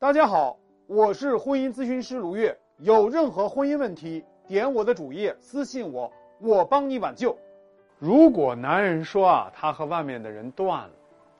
大家好，我是婚姻咨询师卢月。有任何婚姻问题，点我的主页私信我，我帮你挽救。如果男人说啊，他和外面的人断了，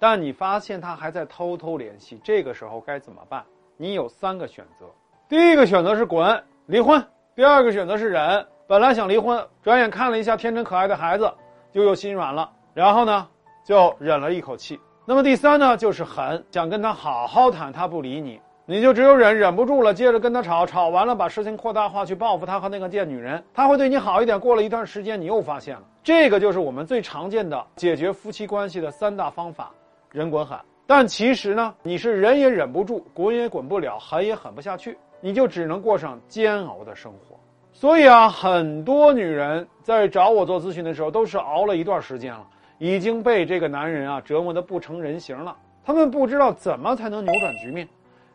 但你发现他还在偷偷联系，这个时候该怎么办？你有三个选择：第一个选择是滚，离婚；第二个选择是忍，本来想离婚，转眼看了一下天真可爱的孩子，就又心软了，然后呢，就忍了一口气。那么第三呢，就是狠，想跟他好好谈，他不理你。你就只有忍，忍不住了，接着跟他吵，吵完了把事情扩大化去报复他和那个贱女人，他会对你好一点。过了一段时间，你又发现了，这个就是我们最常见的解决夫妻关系的三大方法：忍、滚、狠。但其实呢，你是忍也忍不住，滚也滚不了，狠也狠不下去，你就只能过上煎熬的生活。所以啊，很多女人在找我做咨询的时候，都是熬了一段时间了，已经被这个男人啊折磨得不成人形了。他们不知道怎么才能扭转局面。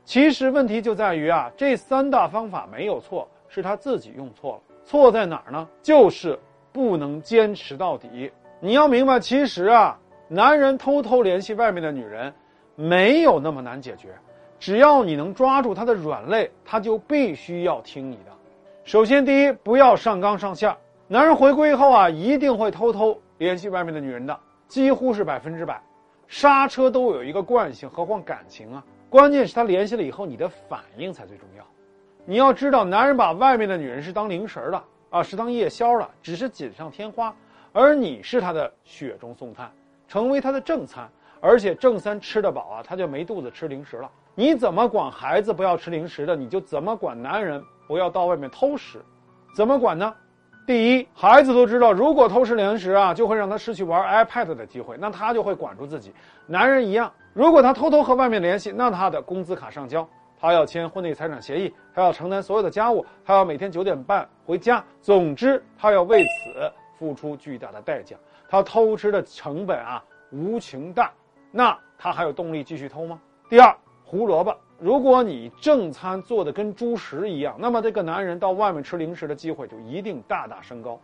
其实问题就在于啊，这三大方法没有错，是他自己用错了。错在哪儿呢？就是不能坚持到底。你要明白，其实啊，男人偷偷联系外面的女人，没有那么难解决。只要你能抓住他的软肋，他就必须要听你的。首先，第一，不要上纲上线。男人回归以后啊，一定会偷偷联系外面的女人的，几乎是百分之百。刹车都有一个惯性，何况感情啊？关键是他联系了以后，你的反应才最重要。你要知道，男人把外面的女人是当零食的啊，是当夜宵的，只是锦上添花，而你是他的雪中送炭，成为他的正餐。而且正餐吃得饱啊，他就没肚子吃零食了。你怎么管孩子不要吃零食的，你就怎么管男人不要到外面偷食。怎么管呢？第一，孩子都知道，如果偷吃零食啊，就会让他失去玩 iPad 的机会，那他就会管住自己。男人一样。如果他偷偷和外面联系，那他的工资卡上交，他要签婚内财产协议，他要承担所有的家务，他要每天九点半回家。总之，他要为此付出巨大的代价。他偷吃的成本啊，无穷大。那他还有动力继续偷吗？第二，胡萝卜。如果你正餐做的跟猪食一样，那么这个男人到外面吃零食的机会就一定大大升高。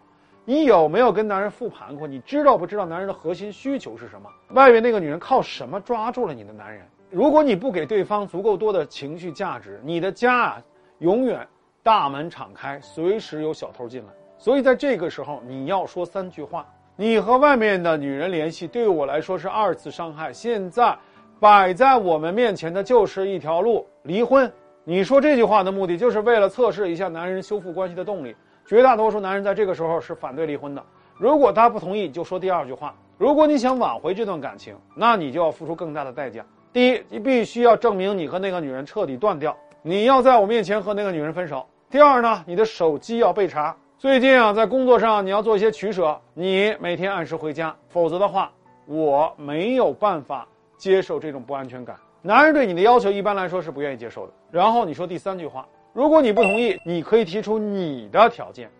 你有没有跟男人复盘过？你知道不知道男人的核心需求是什么？外面那个女人靠什么抓住了你的男人？如果你不给对方足够多的情绪价值，你的家啊，永远大门敞开，随时有小偷进来。所以在这个时候，你要说三句话：你和外面的女人联系，对我来说是二次伤害。现在摆在我们面前的就是一条路——离婚。你说这句话的目的，就是为了测试一下男人修复关系的动力。绝大多数男人在这个时候是反对离婚的。如果他不同意，就说第二句话。如果你想挽回这段感情，那你就要付出更大的代价。第一，你必须要证明你和那个女人彻底断掉，你要在我面前和那个女人分手。第二呢，你的手机要被查。最近啊，在工作上你要做一些取舍，你每天按时回家，否则的话，我没有办法接受这种不安全感。男人对你的要求一般来说是不愿意接受的。然后你说第三句话。如果你不同意，你可以提出你的条件。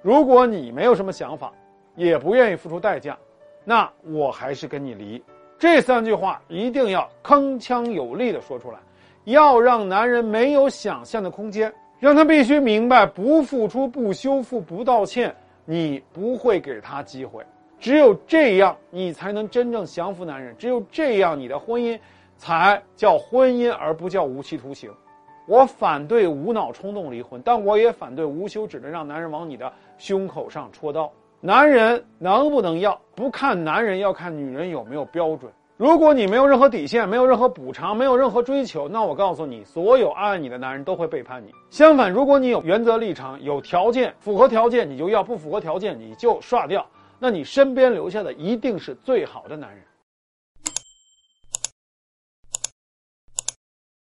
如果你没有什么想法，也不愿意付出代价，那我还是跟你离。这三句话一定要铿锵有力的说出来，要让男人没有想象的空间，让他必须明白，不付出、不修复、不道歉，你不会给他机会。只有这样，你才能真正降服男人。只有这样，你的婚姻才叫婚姻，而不叫无期徒刑。我反对无脑冲动离婚，但我也反对无休止的让男人往你的胸口上戳刀。男人能不能要，不看男人，要看女人有没有标准。如果你没有任何底线，没有任何补偿，没有任何追求，那我告诉你，所有爱你的男人都会背叛你。相反，如果你有原则立场，有条件，符合条件你就要，不符合条件你就刷掉。那你身边留下的一定是最好的男人。